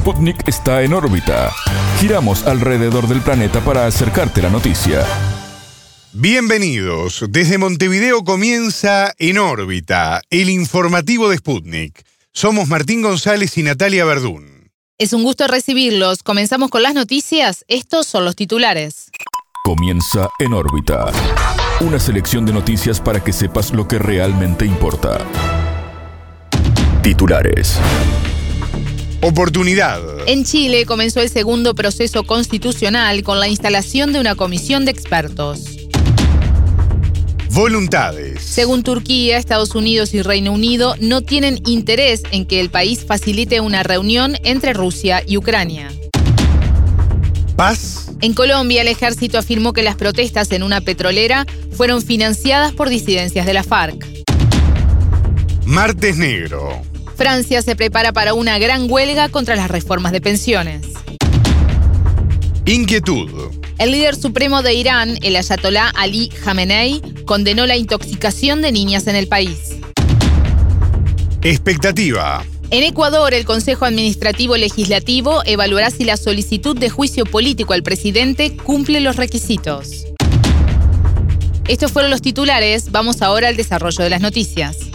Sputnik está en órbita. Giramos alrededor del planeta para acercarte la noticia. Bienvenidos. Desde Montevideo comienza En órbita, el informativo de Sputnik. Somos Martín González y Natalia Verdún. Es un gusto recibirlos. Comenzamos con las noticias. Estos son los titulares. Comienza En órbita. Una selección de noticias para que sepas lo que realmente importa. Titulares. Oportunidad. En Chile comenzó el segundo proceso constitucional con la instalación de una comisión de expertos. Voluntades. Según Turquía, Estados Unidos y Reino Unido no tienen interés en que el país facilite una reunión entre Rusia y Ucrania. Paz. En Colombia, el ejército afirmó que las protestas en una petrolera fueron financiadas por disidencias de la FARC. Martes Negro. Francia se prepara para una gran huelga contra las reformas de pensiones. Inquietud. El líder supremo de Irán, el ayatolá Ali Khamenei, condenó la intoxicación de niñas en el país. Expectativa. En Ecuador, el Consejo Administrativo Legislativo evaluará si la solicitud de juicio político al presidente cumple los requisitos. Estos fueron los titulares, vamos ahora al desarrollo de las noticias.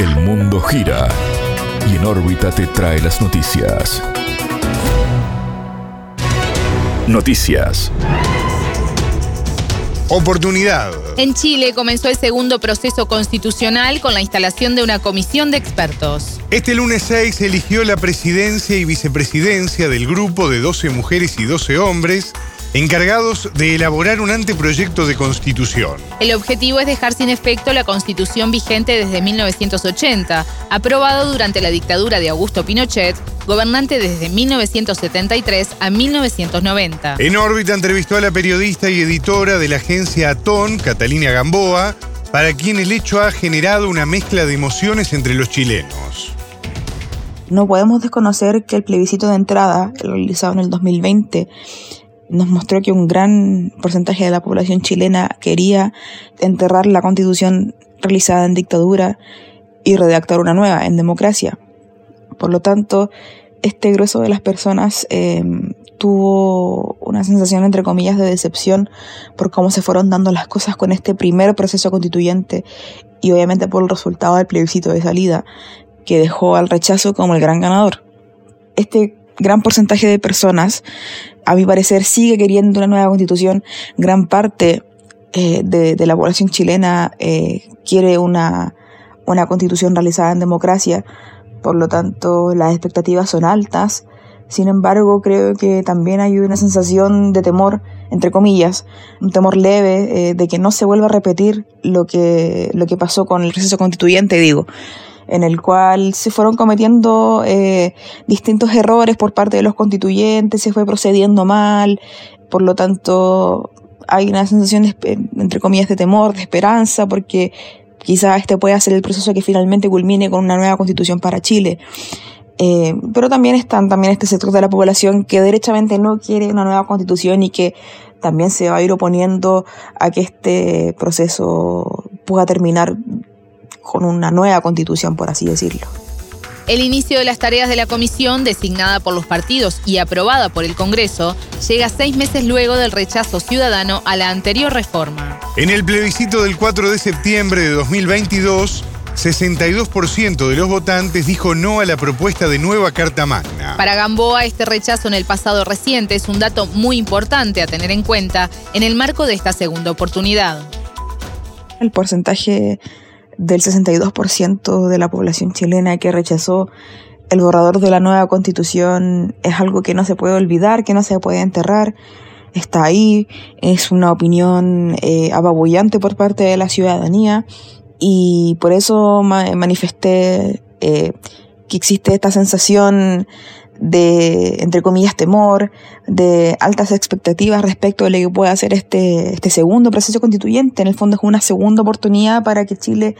El mundo gira y en órbita te trae las noticias. Noticias. Oportunidad. En Chile comenzó el segundo proceso constitucional con la instalación de una comisión de expertos. Este lunes 6 se eligió la presidencia y vicepresidencia del grupo de 12 mujeres y 12 hombres encargados de elaborar un anteproyecto de constitución. El objetivo es dejar sin efecto la constitución vigente desde 1980, aprobado durante la dictadura de Augusto Pinochet, gobernante desde 1973 a 1990. En órbita entrevistó a la periodista y editora de la agencia Atón, Catalina Gamboa, para quien el hecho ha generado una mezcla de emociones entre los chilenos. No podemos desconocer que el plebiscito de entrada, realizado en el 2020, nos mostró que un gran porcentaje de la población chilena quería enterrar la constitución realizada en dictadura y redactar una nueva en democracia. Por lo tanto, este grueso de las personas eh, tuvo una sensación, entre comillas, de decepción por cómo se fueron dando las cosas con este primer proceso constituyente y obviamente por el resultado del plebiscito de salida, que dejó al rechazo como el gran ganador. Este gran porcentaje de personas, a mi parecer, sigue queriendo una nueva constitución. Gran parte eh, de, la población chilena eh, quiere una, una constitución realizada en democracia. Por lo tanto, las expectativas son altas. Sin embargo, creo que también hay una sensación de temor, entre comillas, un temor leve eh, de que no se vuelva a repetir lo que, lo que pasó con el proceso constituyente, digo en el cual se fueron cometiendo eh, distintos errores por parte de los constituyentes, se fue procediendo mal, por lo tanto hay una sensación, de, entre comillas, de temor, de esperanza, porque quizás este pueda ser el proceso que finalmente culmine con una nueva constitución para Chile. Eh, pero también están también este sector de la población que derechamente no quiere una nueva constitución y que también se va a ir oponiendo a que este proceso pueda terminar con una nueva constitución, por así decirlo. El inicio de las tareas de la comisión, designada por los partidos y aprobada por el Congreso, llega seis meses luego del rechazo ciudadano a la anterior reforma. En el plebiscito del 4 de septiembre de 2022, 62% de los votantes dijo no a la propuesta de nueva Carta Magna. Para Gamboa, este rechazo en el pasado reciente es un dato muy importante a tener en cuenta en el marco de esta segunda oportunidad. El porcentaje del 62% de la población chilena que rechazó el borrador de la nueva constitución es algo que no se puede olvidar, que no se puede enterrar. Está ahí, es una opinión eh, apabullante por parte de la ciudadanía y por eso manifesté eh, que existe esta sensación de, entre comillas, temor, de altas expectativas respecto de lo que puede hacer este, este segundo proceso constituyente. En el fondo es una segunda oportunidad para que Chile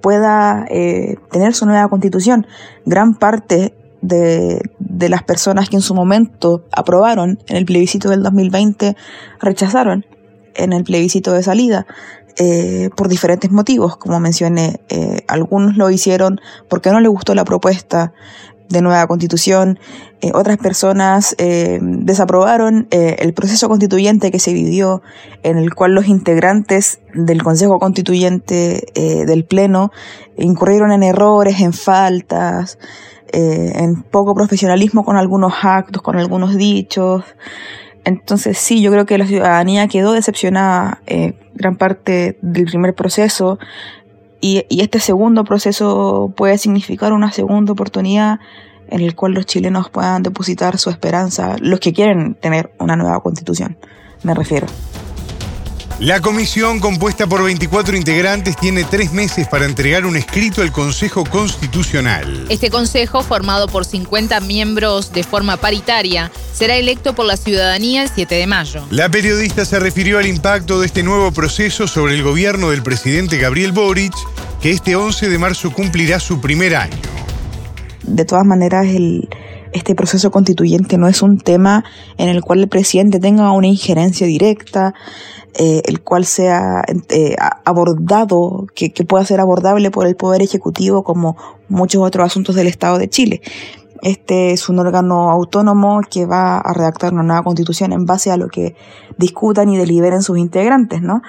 pueda eh, tener su nueva constitución. Gran parte de, de, las personas que en su momento aprobaron en el plebiscito del 2020 rechazaron en el plebiscito de salida. Eh, por diferentes motivos, como mencioné, eh, algunos lo hicieron porque no les gustó la propuesta, de nueva constitución. Eh, otras personas eh, desaprobaron eh, el proceso constituyente que se vivió, en el cual los integrantes del Consejo Constituyente del Pleno incurrieron en errores, en faltas, en poco profesionalismo con algunos actos, con algunos dichos. Entonces sí, yo creo que la ciudadanía quedó decepcionada gran parte del primer proceso y, y, este segundo proceso puede significar una segunda oportunidad en el cual los chilenos puedan depositar su esperanza, los que quieren tener una nueva constitución, me refiero. La comisión, compuesta por 24 integrantes, tiene tres meses para entregar un escrito al Consejo Constitucional. Este Consejo, formado por 50 miembros de forma paritaria, será electo por la ciudadanía el 7 de mayo. La periodista se refirió al impacto de este nuevo proceso sobre el gobierno del presidente Gabriel Boric, que este 11 de marzo cumplirá su primer año. De todas maneras, el, este proceso constituyente no es un tema en el cual el presidente tenga una injerencia directa, eh, el cual sea eh, abordado, que, que pueda ser abordable por el Poder Ejecutivo como muchos otros asuntos del Estado de Chile. Este es un órgano autónomo que va a redactar una nueva constitución en base a lo que discutan y deliberen sus integrantes, ¿no?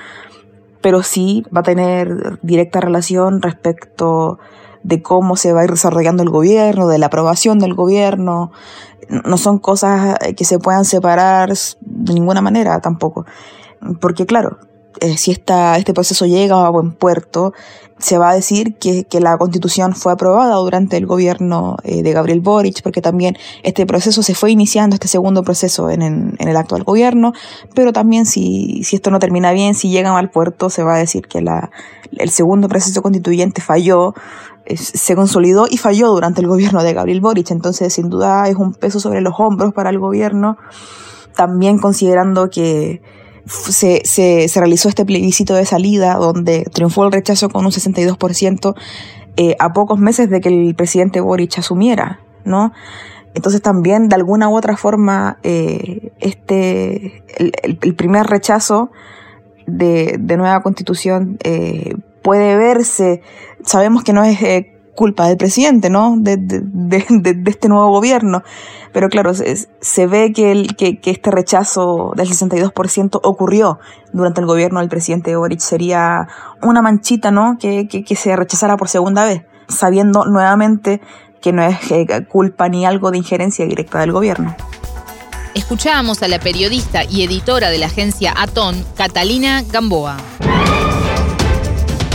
Pero sí va a tener directa relación respecto de cómo se va a ir desarrollando el gobierno, de la aprobación del gobierno. No son cosas que se puedan separar de ninguna manera tampoco. Porque claro, eh, si esta, este proceso llega a buen puerto, se va a decir que, la constitución fue aprobada durante el gobierno eh, de Gabriel Boric, porque también este proceso se fue iniciando, este segundo proceso en, el actual gobierno, pero también si, si esto no termina bien, si llega mal puerto, se va a decir que la, el segundo proceso constituyente falló, se consolidó y falló durante el gobierno de Gabriel Boric, entonces sin duda es un peso sobre los hombros para el gobierno, también considerando que se, se, realizó este plebiscito de salida donde triunfó el rechazo con un 62% eh, a pocos meses de que el presidente Boric asumiera, ¿no? Entonces también de alguna u otra forma eh, este el, el, primer rechazo de, de nueva constitución eh, puede verse, sabemos que no es eh, culpa del presidente, ¿no? De, de, de, este nuevo gobierno. Pero claro, se, se ve que, el, que, este rechazo del 62% ocurrió durante el gobierno del presidente Boric. Sería una manchita, ¿no? Que, que, que se rechazara por segunda vez, sabiendo nuevamente que no es eh, culpa ni algo de injerencia directa del gobierno. Escuchábamos a la periodista y editora de la agencia Atón, Catalina Gamboa.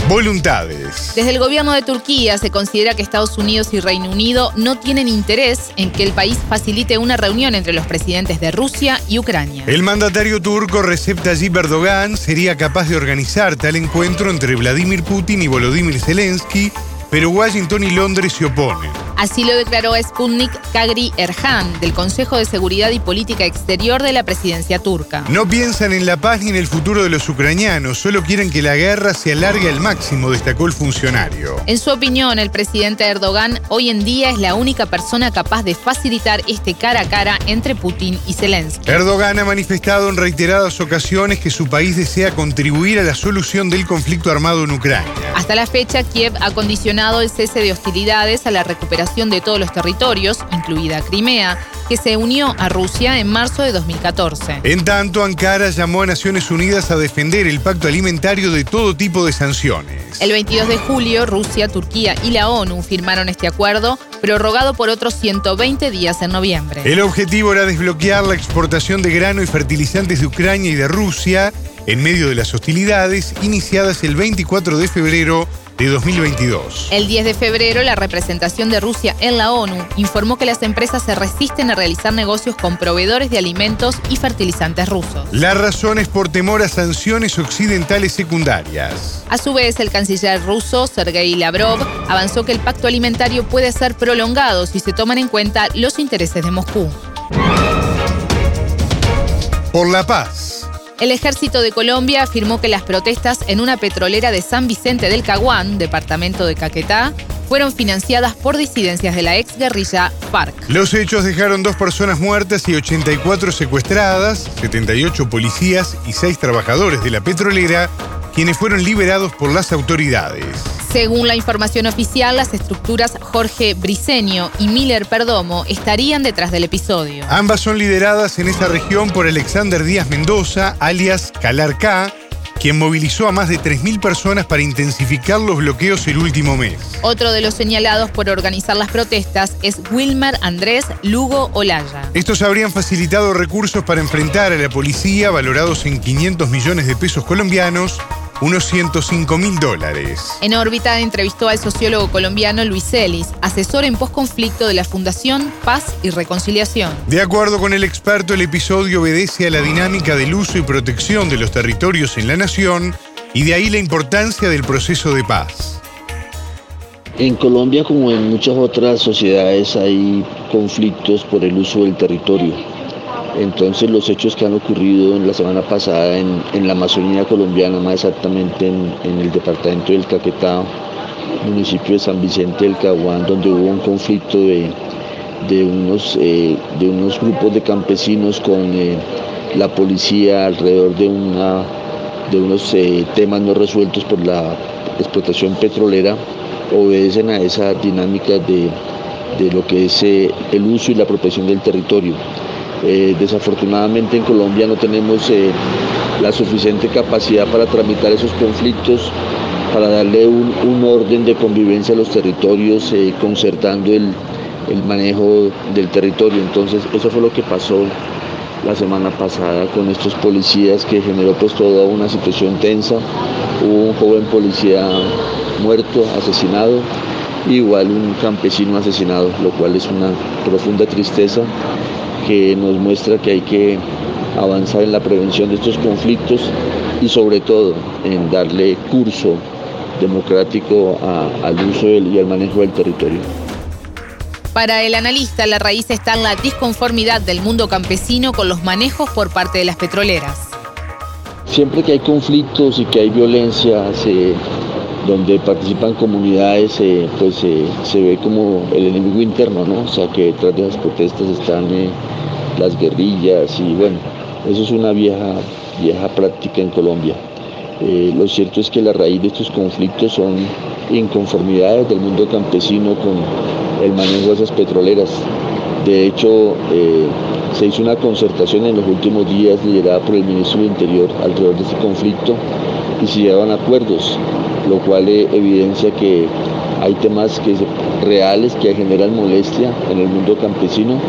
Voluntades. Desde el gobierno de Turquía se considera que Estados Unidos y Reino Unido no tienen interés en que el país facilite una reunión entre los presidentes de Rusia y Ucrania. El mandatario turco Recep Tayyip Erdogan sería capaz de organizar tal encuentro entre Vladimir Putin y Volodymyr Zelensky, pero Washington y Londres se oponen. Así lo declaró Sputnik Kagri Erhan, del Consejo de Seguridad y Política Exterior de la presidencia turca. No piensan en la paz ni en el futuro de los ucranianos, solo quieren que la guerra se alargue al máximo, destacó el funcionario. En su opinión, el presidente Erdogan hoy en día es la única persona capaz de facilitar este cara a cara entre Putin y Zelensky. Erdogan ha manifestado en reiteradas ocasiones que su país desea contribuir a la solución del conflicto armado en Ucrania. Hasta la fecha, Kiev ha condicionado el cese de hostilidades a la recuperación de todos los territorios, incluida Crimea, que se unió a Rusia en marzo de 2014. En tanto, Ankara llamó a Naciones Unidas a defender el pacto alimentario de todo tipo de sanciones. El 22 de julio, Rusia, Turquía y la ONU firmaron este acuerdo, prorrogado por otros 120 días en noviembre. El objetivo era desbloquear la exportación de grano y fertilizantes de Ucrania y de Rusia en medio de las hostilidades iniciadas el 24 de febrero de 2022. El 10 de febrero, la representación de Rusia en la ONU informó que las empresas se resisten a realizar negocios con proveedores de alimentos y fertilizantes rusos. La razón es por temor a sanciones occidentales secundarias. A su vez, el canciller ruso, Sergei Lavrov, avanzó que el pacto alimentario puede ser prolongado si se toman en cuenta los intereses de Moscú. Por la paz. El ejército de Colombia afirmó que las protestas en una petrolera de San Vicente del Caguán, departamento de Caquetá, fueron financiadas por disidencias de la ex guerrilla FARC. Los hechos dejaron dos personas muertas y 84 secuestradas, 78 policías y 6 trabajadores de la petrolera, quienes fueron liberados por las autoridades. Según la información oficial, las estructuras Jorge Briceño y Miller Perdomo estarían detrás del episodio. Ambas son lideradas en esa región por Alexander Díaz Mendoza, alias Calarca, quien movilizó a más de 3.000 personas para intensificar los bloqueos el último mes. Otro de los señalados por organizar las protestas es Wilmer Andrés Lugo Olaya. Estos habrían facilitado recursos para enfrentar a la policía valorados en 500 millones de pesos colombianos unos 105 mil dólares. En órbita entrevistó al sociólogo colombiano Luis Ellis, asesor en posconflicto de la Fundación Paz y Reconciliación. De acuerdo con el experto, el episodio obedece a la dinámica del uso y protección de los territorios en la nación y de ahí la importancia del proceso de paz. En Colombia, como en muchas otras sociedades, hay conflictos por el uso del territorio entonces los hechos que han ocurrido en la semana pasada en, la Amazonía colombiana, más exactamente en, el departamento del Caquetá, municipio de San Vicente del Caguán, donde hubo un conflicto de, unos, eh, de unos grupos de campesinos con eh, la policía alrededor de, una, de unos eh, temas no resueltos por la explotación petrolera, obedecen a esa dinámica de, de lo que es el uso y la protección del territorio. Eh, desafortunadamente en Colombia no tenemos eh, la suficiente capacidad para tramitar esos conflictos, para darle un, orden de convivencia a los territorios, eh, concertando el, manejo del territorio. Entonces eso fue lo que pasó la semana pasada con estos policías que generó pues toda una situación tensa. Hubo un joven policía muerto, asesinado, igual un campesino asesinado, lo cual es una profunda tristeza que nos muestra que hay que avanzar en la prevención de estos conflictos y sobre todo en darle curso democrático al uso y al manejo del territorio. Para el analista, la raíz está en la disconformidad del mundo campesino con los manejos por parte de las petroleras. Siempre que hay conflictos y que hay violencia, donde participan comunidades, eh, pues se ve como el enemigo interno, ¿no? O sea, que detrás de las protestas están eh, las guerrillas y bueno, eso es una vieja, vieja práctica en Colombia. Eh, lo cierto es que la raíz de estos conflictos son inconformidades del mundo campesino con el manejo de esas petroleras. De hecho, se hizo una concertación en los últimos días liderada por el ministro del Interior alrededor de este conflicto y se llevaban acuerdos lo cual e-, evidencia que hay temas que reales que generan molestia en el mundo campesino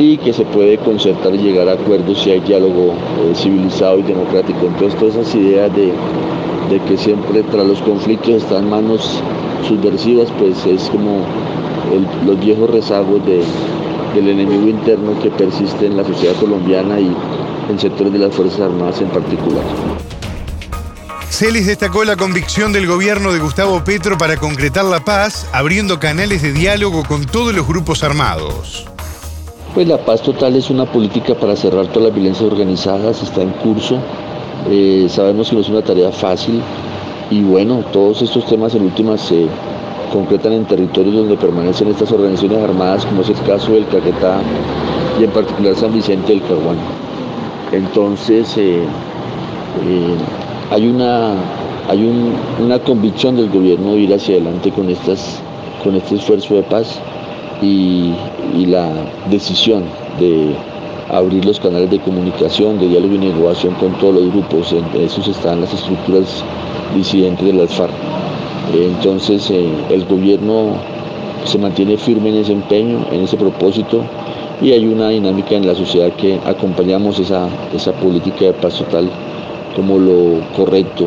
y que se puede concertar y llegar a acuerdos si hay diálogo eh, civilizado y democrático. Entonces todas esas ideas de, que siempre tras los conflictos están manos subversivas, pues es como los viejos rezagos del enemigo interno que persiste en la sociedad colombiana y en sectores de las Fuerzas Armadas en particular. Celis destacó la convicción del gobierno de Gustavo Petro para concretar la paz, abriendo canales de diálogo con todos los grupos armados. Pues la paz total es una política para cerrar todas las violencias organizadas, está en curso. Eh, sabemos que no es una tarea fácil y bueno, todos estos temas en últimas se concretan en territorios donde permanecen estas organizaciones armadas, como es el caso del Caquetá y en particular San Vicente del Caguán. Entonces, eh, eh, hay una, hay una convicción del gobierno de ir hacia adelante con, estas, con este esfuerzo de paz y, la decisión de abrir los canales de comunicación, de diálogo y negociación con todos los grupos, entre esos están las estructuras disidentes de las FARC. Entonces eh, el gobierno se mantiene firme en ese empeño, en ese propósito y hay una dinámica en la sociedad que acompañamos esa, esa política de paz total como lo correcto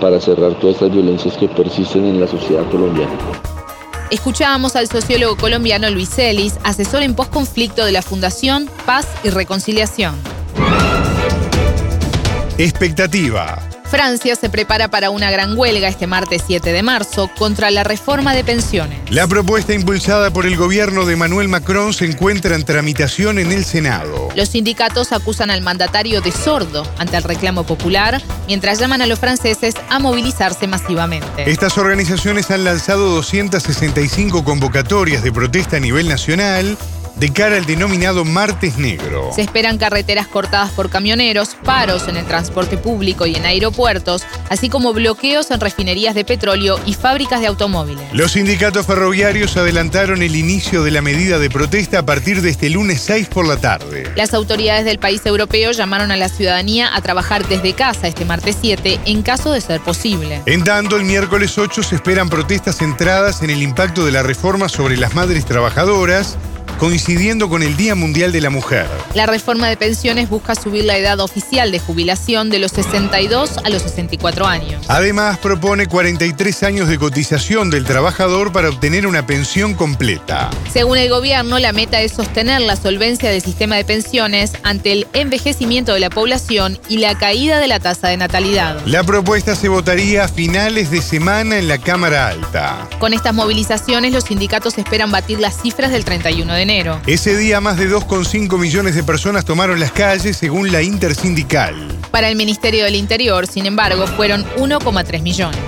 para cerrar todas estas violencias que persisten en la sociedad colombiana. Escuchábamos al sociólogo colombiano Luis Ellis, asesor en posconflicto de la Fundación Paz y Reconciliación. Expectativa. Francia se prepara para una gran huelga este martes 7 de marzo contra la reforma de pensiones. La propuesta impulsada por el gobierno de Manuel Macron se encuentra en tramitación en el Senado. Los sindicatos acusan al mandatario de sordo ante el reclamo popular, mientras llaman a los franceses a movilizarse masivamente. Estas organizaciones han lanzado 265 convocatorias de protesta a nivel nacional de cara al denominado martes negro. Se esperan carreteras cortadas por camioneros, paros en el transporte público y en aeropuertos, así como bloqueos en refinerías de petróleo y fábricas de automóviles. Los sindicatos ferroviarios adelantaron el inicio de la medida de protesta a partir de este lunes 6 por la tarde. Las autoridades del país europeo llamaron a la ciudadanía a trabajar desde casa este martes 7 en caso de ser posible. En tanto, el miércoles 8 se esperan protestas centradas en el impacto de la reforma sobre las madres trabajadoras coincidiendo con el Día Mundial de la Mujer. La reforma de pensiones busca subir la edad oficial de jubilación de los 62 a los 64 años. Además, propone 43 años de cotización del trabajador para obtener una pensión completa. Según el gobierno, la meta es sostener la solvencia del sistema de pensiones ante el envejecimiento de la población y la caída de la tasa de natalidad. La propuesta se votaría a finales de semana en la Cámara Alta. Con estas movilizaciones, los sindicatos esperan batir las cifras del 31 de enero. Ese día más de 2,5 millones de personas tomaron las calles según la intersindical. Para el Ministerio del Interior, sin embargo, fueron 1,3 millones.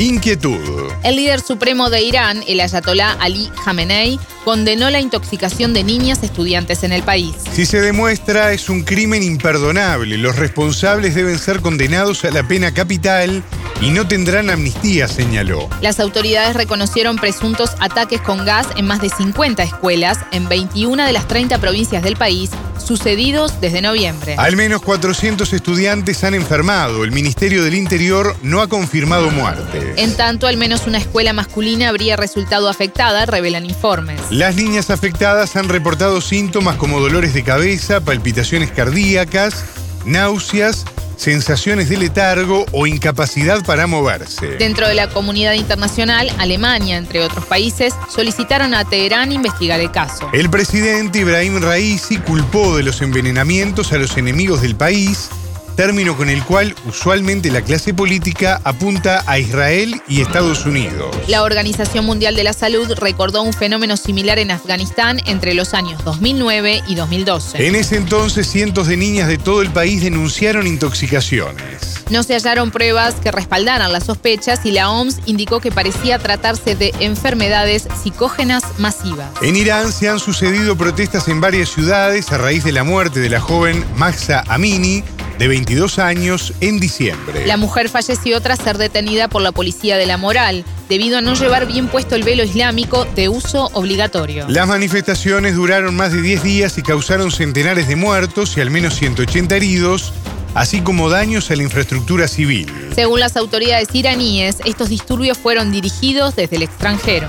Inquietud. El líder supremo de Irán, el ayatolá Ali Khamenei, condenó la intoxicación de niñas estudiantes en el país. Si se demuestra, es un crimen imperdonable. Los responsables deben ser condenados a la pena capital y no tendrán amnistía, señaló. Las autoridades reconocieron presuntos ataques con gas en más de 50 escuelas en 21 de las 30 provincias del país, sucedidos desde noviembre. Al menos 400 estudiantes han enfermado. El Ministerio del Interior no ha confirmado muertes. En tanto, al menos una escuela masculina habría resultado afectada, revelan informes. Las niñas afectadas han reportado síntomas como dolores de cabeza, palpitaciones cardíacas, náuseas sensaciones de letargo o incapacidad para moverse. Dentro de la comunidad internacional, Alemania, entre otros países, solicitaron a Teherán investigar el caso. El presidente Ibrahim Raisi culpó de los envenenamientos a los enemigos del país término con el cual usualmente la clase política apunta a Israel y Estados Unidos. La Organización Mundial de la Salud recordó un fenómeno similar en Afganistán entre los años 2009 y 2012. En ese entonces, cientos de niñas de todo el país denunciaron intoxicaciones. No se hallaron pruebas que respaldaran las sospechas y la OMS indicó que parecía tratarse de enfermedades psicógenas masivas. En Irán se han sucedido protestas en varias ciudades a raíz de la muerte de la joven Mahsa Amini, de 22 años, en diciembre. La mujer falleció tras ser detenida por la policía de la moral, debido a no llevar bien puesto el velo islámico de uso obligatorio. Las manifestaciones duraron más de 10 días y causaron centenares de muertos y al menos 180 heridos, así como daños a la infraestructura civil. Según las autoridades iraníes, estos disturbios fueron dirigidos desde el extranjero.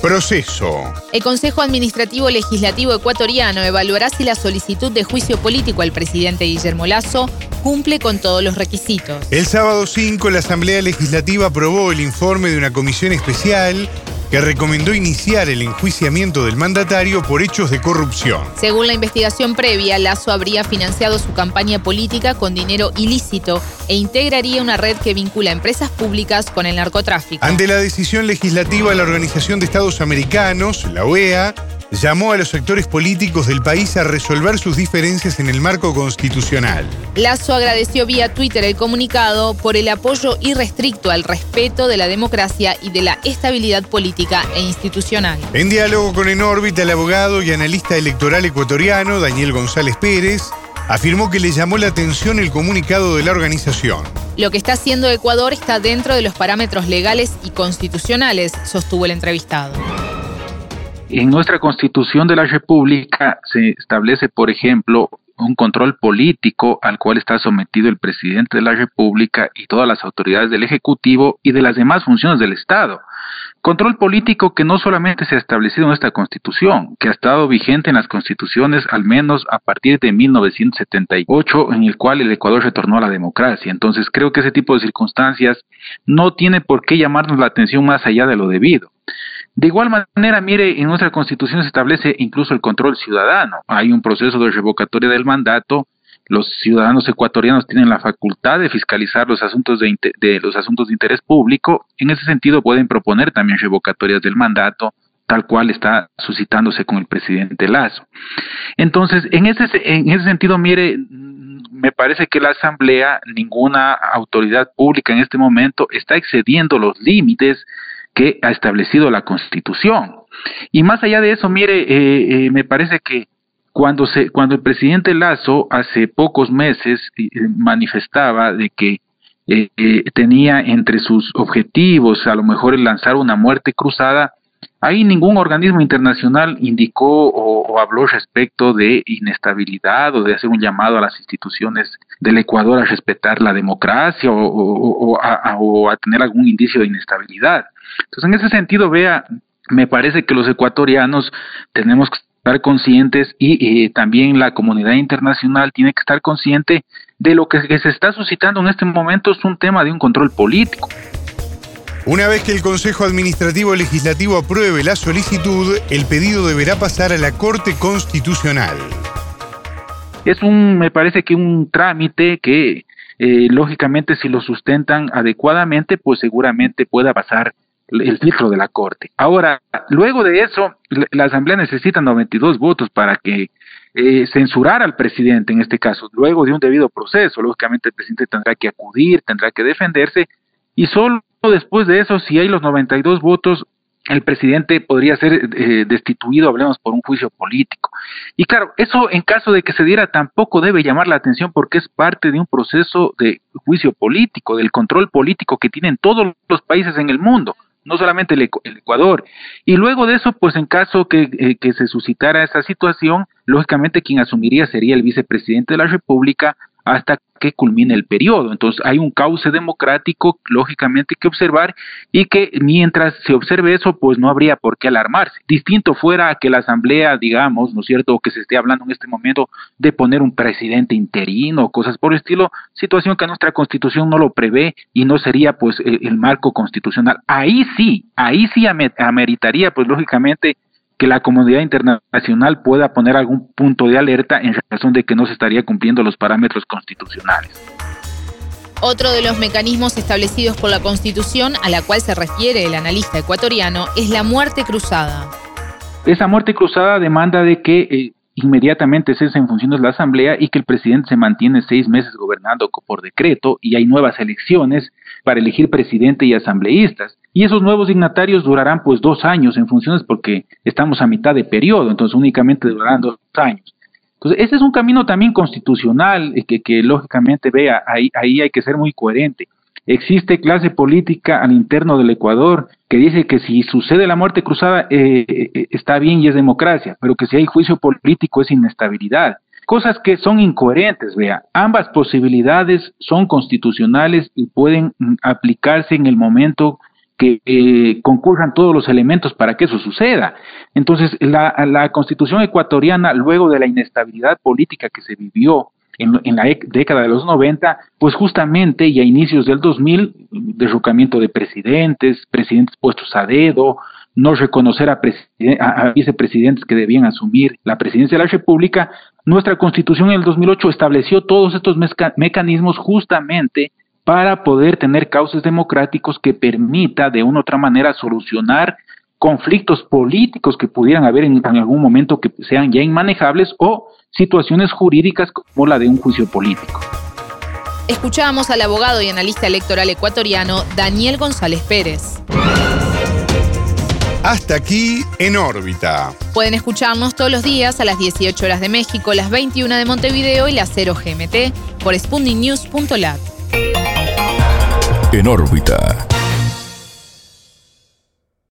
Proceso. El Consejo Administrativo Legislativo Ecuatoriano evaluará si la solicitud de juicio político al presidente Guillermo Lazo cumple con todos los requisitos. El sábado 5, la Asamblea Legislativa aprobó el informe de una comisión especial que recomendó iniciar el enjuiciamiento del mandatario por hechos de corrupción. Según la investigación previa, Lazo habría financiado su campaña política con dinero ilícito e integraría una red que vincula empresas públicas con el narcotráfico. Ante la decisión legislativa, la Organización de Estados Americanos, la OEA, llamó a los sectores políticos del país a resolver sus diferencias en el marco constitucional. Lazo agradeció vía Twitter el comunicado por el apoyo irrestricto al respeto de la democracia y de la estabilidad política e institucional. En diálogo con En órbita, el abogado y analista electoral ecuatoriano Daniel González Pérez afirmó que le llamó la atención el comunicado de la organización. Lo que está haciendo Ecuador está dentro de los parámetros legales y constitucionales, sostuvo el entrevistado. En nuestra constitución de la República se establece, por ejemplo, un control político al cual está sometido el presidente de la República y todas las autoridades del Ejecutivo y de las demás funciones del Estado. Control político que no solamente se ha establecido en esta constitución, que ha estado vigente en las constituciones al menos a partir de 1978, en el cual el Ecuador retornó a la democracia. Entonces creo que ese tipo de circunstancias no tiene por qué llamarnos la atención más allá de lo debido. De igual manera, mire, en nuestra constitución se establece incluso el control ciudadano. Hay un proceso de revocatoria del mandato. Los ciudadanos ecuatorianos tienen la facultad de fiscalizar los asuntos de, de los asuntos de interés público. En ese sentido, pueden proponer también revocatorias del mandato, tal cual está suscitándose con el presidente Lazo. Entonces, en ese, en ese sentido, mire, me parece que la Asamblea, ninguna autoridad pública en este momento está excediendo los límites que ha establecido la Constitución. Y más allá de eso, mire, eh, eh, me parece que cuando, se, cuando el presidente Lazo hace pocos meses eh, manifestaba de que tenía entre sus objetivos a lo mejor el lanzar una muerte cruzada, Ahí ningún organismo internacional indicó o, habló respecto de inestabilidad o de hacer un llamado a las instituciones del Ecuador a respetar la democracia o, a, tener algún indicio de inestabilidad. Entonces, en ese sentido, vea, me parece que los ecuatorianos tenemos que estar conscientes y eh, también la comunidad internacional tiene que estar consciente de lo que se está suscitando en este momento es un tema de un control político. Una vez que el Consejo Administrativo Legislativo apruebe la solicitud, el pedido deberá pasar a la Corte Constitucional. Es un, me parece que un trámite que eh, lógicamente si lo sustentan adecuadamente, pues seguramente pueda pasar el filtro de la Corte. Ahora, luego de eso, la Asamblea necesita 92 votos para que eh, censurar al presidente en este caso, luego de un debido proceso. Lógicamente el presidente tendrá que acudir, tendrá que defenderse y solo después de eso, si hay los 92 votos, el presidente podría ser eh, destituido, hablemos por un juicio político. Y claro, eso en caso de que se diera tampoco debe llamar la atención porque es parte de un proceso de juicio político, del control político que tienen todos los países en el mundo, no solamente el, Ecuador. Y luego de eso, pues en caso que, eh, que se suscitara esa situación, lógicamente quien asumiría sería el vicepresidente de la República hasta que culmine el periodo. Entonces hay un cauce democrático, lógicamente, que observar y que mientras se observe eso, pues no habría por qué alarmarse. Distinto fuera que la Asamblea, digamos, ¿no es cierto?, que se esté hablando en este momento de poner un presidente interino cosas por el estilo, situación que nuestra Constitución no lo prevé y no sería, pues, el, marco constitucional. Ahí sí, ahí sí ameritaría, pues, lógicamente, que la comunidad internacional pueda poner algún punto de alerta en razón de que no se estaría cumpliendo los parámetros constitucionales. Otro de los mecanismos establecidos por la Constitución a la cual se refiere el analista ecuatoriano es la muerte cruzada. Esa muerte cruzada demanda de que eh, inmediatamente cese en funciones la Asamblea y que el presidente se mantiene seis meses gobernando por decreto y hay nuevas elecciones para elegir presidente y asambleístas. Y esos nuevos dignatarios durarán pues dos años en funciones porque estamos a mitad de periodo, entonces únicamente durarán dos años. Entonces, ese es un camino también constitucional eh, que, que lógicamente vea, ahí, ahí hay que ser muy coherente. Existe clase política al interno del Ecuador que dice que si sucede la muerte cruzada eh, eh, está bien y es democracia, pero que si hay juicio político es inestabilidad. Cosas que son incoherentes, vea. Ambas posibilidades son constitucionales y pueden mm, aplicarse en el momento que eh, concurran todos los elementos para que eso suceda. Entonces, la, constitución ecuatoriana, luego de la inestabilidad política que se vivió en, en, la década de los 90, pues justamente y a inicios del 2000, derrocamiento de presidentes, presidentes puestos a dedo, no reconocer a, vicepresidentes que debían asumir la presidencia de la República, nuestra constitución en el 2008 estableció todos estos mecanismos justamente para poder tener cauces democráticos que permita de una u otra manera solucionar conflictos políticos que pudieran haber en, algún momento que sean ya inmanejables o situaciones jurídicas como la de un juicio político. Escuchábamos al abogado y analista electoral ecuatoriano Daniel González Pérez. Hasta aquí en órbita. Pueden escucharnos todos los días a las 18 horas de México, las 21 de Montevideo y las 0 GMT por spundingnews.lat. En órbita.